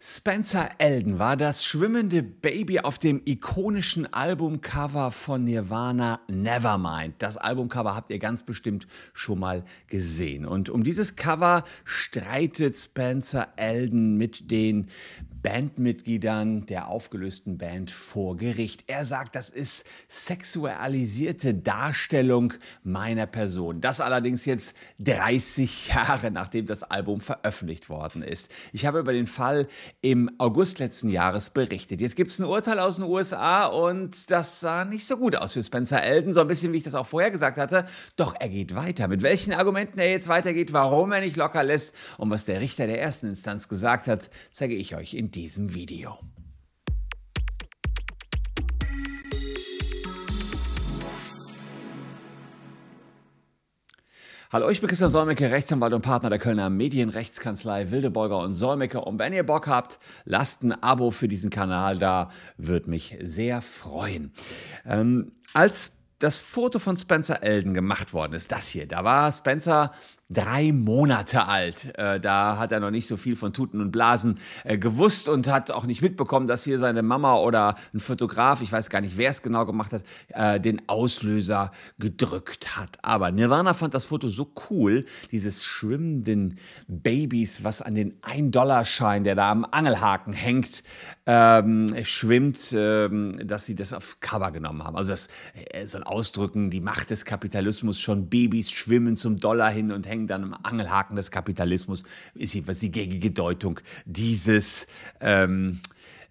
Spencer Elden war das schwimmende Baby auf dem ikonischen Albumcover von Nirvana Nevermind. Das Albumcover habt ihr ganz bestimmt schon mal gesehen. Und um dieses Cover streitet Spencer Elden mit den Bandmitgliedern der aufgelösten Band vor Gericht. Er sagt, das ist sexualisierte Darstellung meiner Person. Das allerdings jetzt 30 Jahre nachdem das Album veröffentlicht worden ist. Ich habe über den Fall im August letzten Jahres berichtet. Jetzt gibt es ein Urteil aus den USA und das sah nicht so gut aus für Spencer Elden, so ein bisschen wie ich das auch vorher gesagt hatte. Doch er geht weiter. Mit welchen Argumenten er jetzt weitergeht, warum er nicht locker lässt und was der Richter der ersten Instanz gesagt hat, zeige ich euch in diesem Video. Hallo, ich bin Christian Solmecke, Rechtsanwalt und Partner der Kölner Medienrechtskanzlei Wildeborger und Solmecke. Und wenn ihr Bock habt, lasst ein Abo für diesen Kanal da, würde mich sehr freuen. Ähm, als das Foto von Spencer Elden gemacht worden ist, das hier, da war Spencer drei Monate alt. Äh, da hat er noch nicht so viel von Tuten und Blasen äh, gewusst und hat auch nicht mitbekommen, dass hier seine Mama oder ein Fotograf, ich weiß gar nicht, wer es genau gemacht hat, äh, den Auslöser gedrückt hat. Aber Nirvana fand das Foto so cool, dieses schwimmenden Babys, was an den 1-Dollar-Schein, der da am Angelhaken hängt, ähm, schwimmt, ähm, dass sie das auf Cover genommen haben. Also das soll ausdrücken, die Macht des Kapitalismus, schon Babys schwimmen zum Dollar hin und hängen hängen dann am Angelhaken des Kapitalismus, ist jedenfalls die gängige Deutung dieses ähm,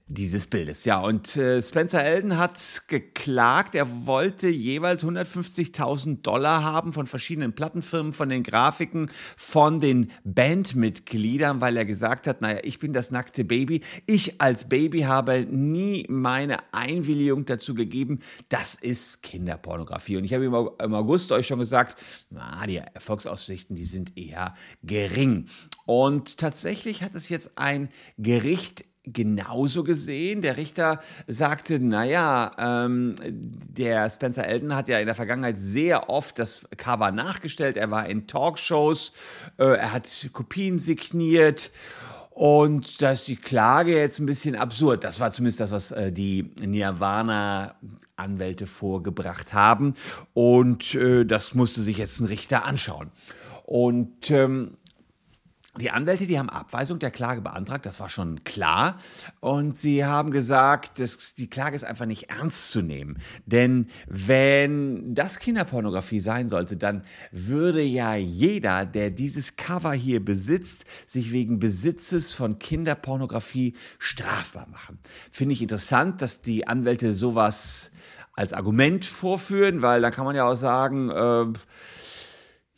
dieses Bildes. Ja, und äh, Spencer Elden hat geklagt, er wollte jeweils 150.000 Dollar haben von verschiedenen Plattenfirmen, von den Grafiken, von den Bandmitgliedern, weil er gesagt hat, naja, ich bin das nackte Baby. Ich als Baby habe nie meine Einwilligung dazu gegeben. Das ist Kinderpornografie. Und ich habe im August euch schon gesagt, na, die Erfolgsaussichten, die sind eher gering. Und tatsächlich hat es jetzt ein Gericht genauso gesehen. Der Richter sagte, naja, ähm, der Spencer Elton hat ja in der Vergangenheit sehr oft das Cover nachgestellt. Er war in Talkshows, äh, er hat Kopien signiert. Und da ist die Klage jetzt ein bisschen absurd. Das war zumindest das, was äh, die Nirvana-Anwälte vorgebracht haben. Und äh, das musste sich jetzt ein Richter anschauen. Und ähm, die Anwälte, die haben Abweisung der Klage beantragt, das war schon klar. Und sie haben gesagt, dass die Klage ist einfach nicht ernst zu nehmen. Denn wenn das Kinderpornografie sein sollte, dann würde ja jeder, der dieses Cover hier besitzt, sich wegen Besitzes von Kinderpornografie strafbar machen. Finde ich interessant, dass die Anwälte sowas als Argument vorführen, weil da kann man ja auch sagen, äh,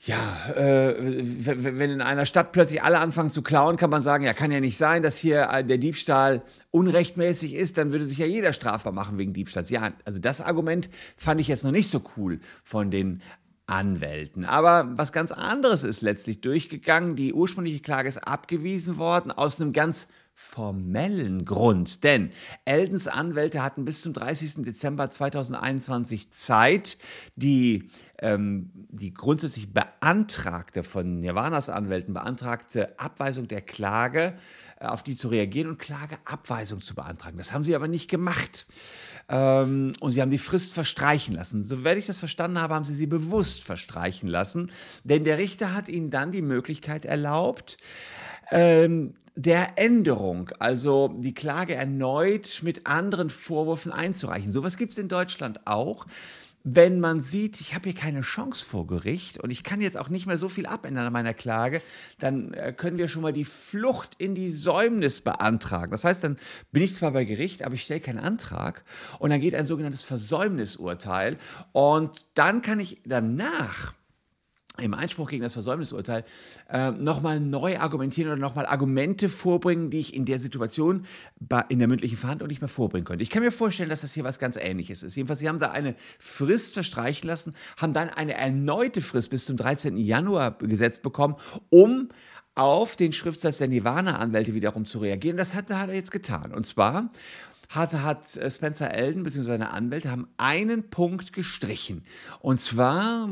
ja, äh, wenn in einer Stadt plötzlich alle anfangen zu klauen, kann man sagen, ja, kann ja nicht sein, dass hier äh, der Diebstahl unrechtmäßig ist, dann würde sich ja jeder strafbar machen wegen Diebstahls. Ja, also das Argument fand ich jetzt noch nicht so cool von den Anwälten. Aber was ganz anderes ist letztlich durchgegangen. Die ursprüngliche Klage ist abgewiesen worden aus einem ganz formellen Grund. Denn Eldens Anwälte hatten bis zum 30. Dezember 2021 Zeit, die, ähm, die grundsätzlich beantragte, von Nirvanas Anwälten beantragte Abweisung der Klage, äh, auf die zu reagieren und Klageabweisung zu beantragen. Das haben sie aber nicht gemacht. Ähm, und sie haben die Frist verstreichen lassen. Soweit ich das verstanden habe, haben sie sie bewusst verstreichen lassen, denn der Richter hat ihnen dann die Möglichkeit erlaubt, ähm, der Änderung, also die Klage erneut mit anderen Vorwürfen einzureichen. Sowas gibt es in Deutschland auch. Wenn man sieht, ich habe hier keine Chance vor Gericht und ich kann jetzt auch nicht mehr so viel abändern an meiner Klage, dann äh, können wir schon mal die Flucht in die Säumnis beantragen. Das heißt, dann bin ich zwar bei Gericht, aber ich stelle keinen Antrag und dann geht ein sogenanntes Versäumnisurteil und dann kann ich danach im Einspruch gegen das Versäumnisurteil äh, nochmal neu argumentieren oder nochmal Argumente vorbringen, die ich in der Situation in der mündlichen Verhandlung nicht mehr vorbringen könnte. Ich kann mir vorstellen, dass das hier was ganz Ähnliches ist. Jedenfalls, Sie haben da eine Frist verstreichen lassen, haben dann eine erneute Frist bis zum 13. Januar gesetzt bekommen, um auf den Schriftsatz der Nirvana-Anwälte wiederum zu reagieren. Das hat, hat er jetzt getan. Und zwar hat, hat Spencer Elden bzw. seine Anwälte haben einen Punkt gestrichen. Und zwar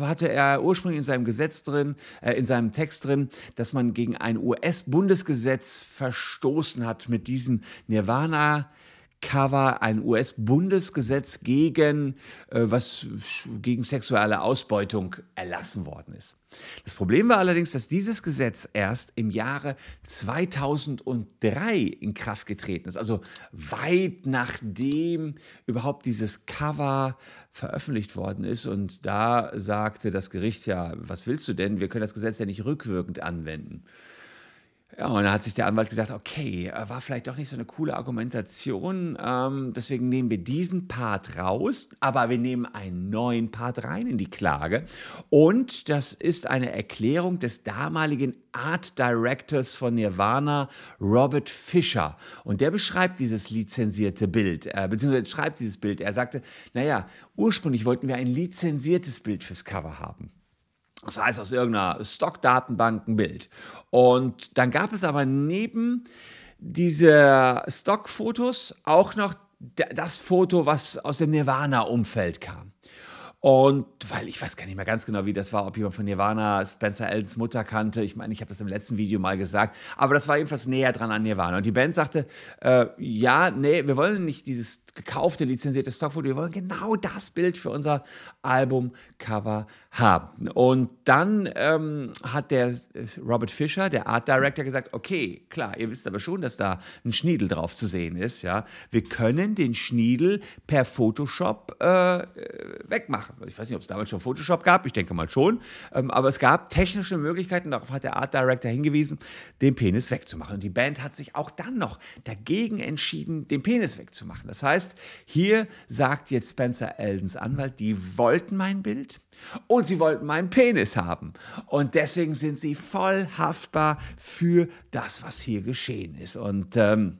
hatte er ursprünglich in seinem Gesetz drin, äh, in seinem Text drin, dass man gegen ein US-Bundesgesetz verstoßen hat mit diesem Nirvana Cover ein US-Bundesgesetz gegen, äh, was gegen sexuelle Ausbeutung erlassen worden ist. Das Problem war allerdings, dass dieses Gesetz erst im Jahre 2003 in Kraft getreten ist, also weit nachdem überhaupt dieses Cover veröffentlicht worden ist. Und da sagte das Gericht ja, was willst du denn? Wir können das Gesetz ja nicht rückwirkend anwenden. Ja, und dann hat sich der Anwalt gedacht, okay, äh, war vielleicht doch nicht so eine coole Argumentation, ähm, deswegen nehmen wir diesen Part raus, aber wir nehmen einen neuen Part rein in die Klage. Und das ist eine Erklärung des damaligen Art Directors von Nirvana, Robert Fisher. Und der beschreibt dieses lizenzierte Bild, äh, beziehungsweise schreibt dieses Bild. Er sagte, naja, ursprünglich wollten wir ein lizenziertes Bild fürs Cover haben. Das heißt, aus irgendeiner Stockdatenbank ein Bild. Und dann gab es aber neben diese Stockfotos auch noch das Foto, was aus dem Nirvana-Umfeld kam. Und weil ich weiß gar nicht mehr ganz genau, wie das war, ob jemand von Nirvana Spencer Eldens Mutter kannte. Ich meine, ich habe das im letzten Video mal gesagt, aber das war jedenfalls näher dran an Nirvana. Und die Band sagte, äh, ja, nee, wir wollen nicht dieses gekaufte, lizenzierte Stockfoto, wir wollen genau das Bild für unser Albumcover haben. Und dann ähm, hat der äh, Robert Fischer, der Art Director, gesagt, okay, klar, ihr wisst aber schon, dass da ein Schniedel drauf zu sehen ist. Ja, Wir können den Schniedel per Photoshop äh, äh wegmachen. Ich weiß nicht, ob es damals schon Photoshop gab, ich denke mal schon. Ähm, aber es gab technische Möglichkeiten, darauf hat der Art Director hingewiesen, den Penis wegzumachen. Und die Band hat sich auch dann noch dagegen entschieden, den Penis wegzumachen. Das heißt, hier sagt jetzt Spencer Eldens Anwalt, die wollten mein Bild. Und sie wollten meinen Penis haben. Und deswegen sind sie voll haftbar für das, was hier geschehen ist. Und ähm,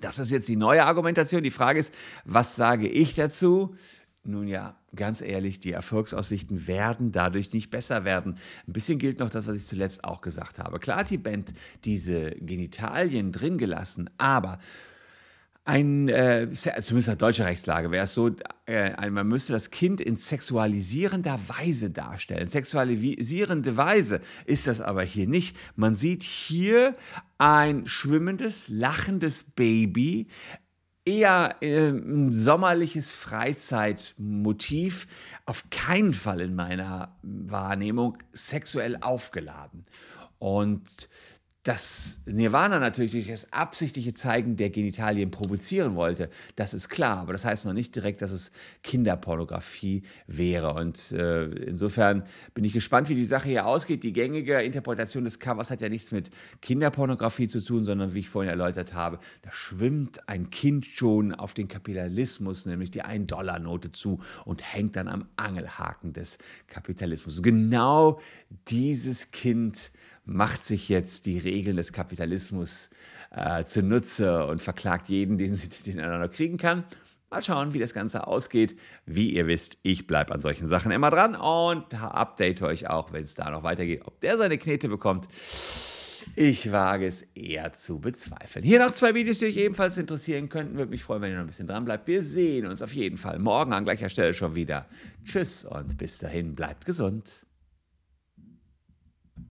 das ist jetzt die neue Argumentation. Die Frage ist, was sage ich dazu? Nun ja, ganz ehrlich, die Erfolgsaussichten werden dadurch nicht besser werden. Ein bisschen gilt noch das, was ich zuletzt auch gesagt habe. Klar hat die Band diese Genitalien drin gelassen, aber ein, äh, zumindest nach deutscher Rechtslage wäre es so, äh, man müsste das Kind in sexualisierender Weise darstellen. Sexualisierende Weise ist das aber hier nicht. Man sieht hier ein schwimmendes, lachendes Baby, eher äh, ein sommerliches Freizeitmotiv, auf keinen Fall in meiner Wahrnehmung sexuell aufgeladen. Und dass Nirvana natürlich durch das absichtliche Zeigen der Genitalien provozieren wollte, das ist klar. Aber das heißt noch nicht direkt, dass es Kinderpornografie wäre. Und äh, insofern bin ich gespannt, wie die Sache hier ausgeht. Die gängige Interpretation des Covers hat ja nichts mit Kinderpornografie zu tun, sondern wie ich vorhin erläutert habe, da schwimmt ein Kind schon auf den Kapitalismus, nämlich die 1-Dollar-Note zu und hängt dann am Angelhaken des Kapitalismus. Genau dieses Kind macht sich jetzt die Regeln des Kapitalismus äh, zunutze und verklagt jeden, den sie den er noch kriegen kann. Mal schauen, wie das Ganze ausgeht. Wie ihr wisst, ich bleibe an solchen Sachen immer dran und update euch auch, wenn es da noch weitergeht, ob der seine Knete bekommt. Ich wage es eher zu bezweifeln. Hier noch zwei Videos, die euch ebenfalls interessieren könnten. Würde mich freuen, wenn ihr noch ein bisschen dran bleibt. Wir sehen uns auf jeden Fall morgen an gleicher Stelle schon wieder. Tschüss und bis dahin, bleibt gesund.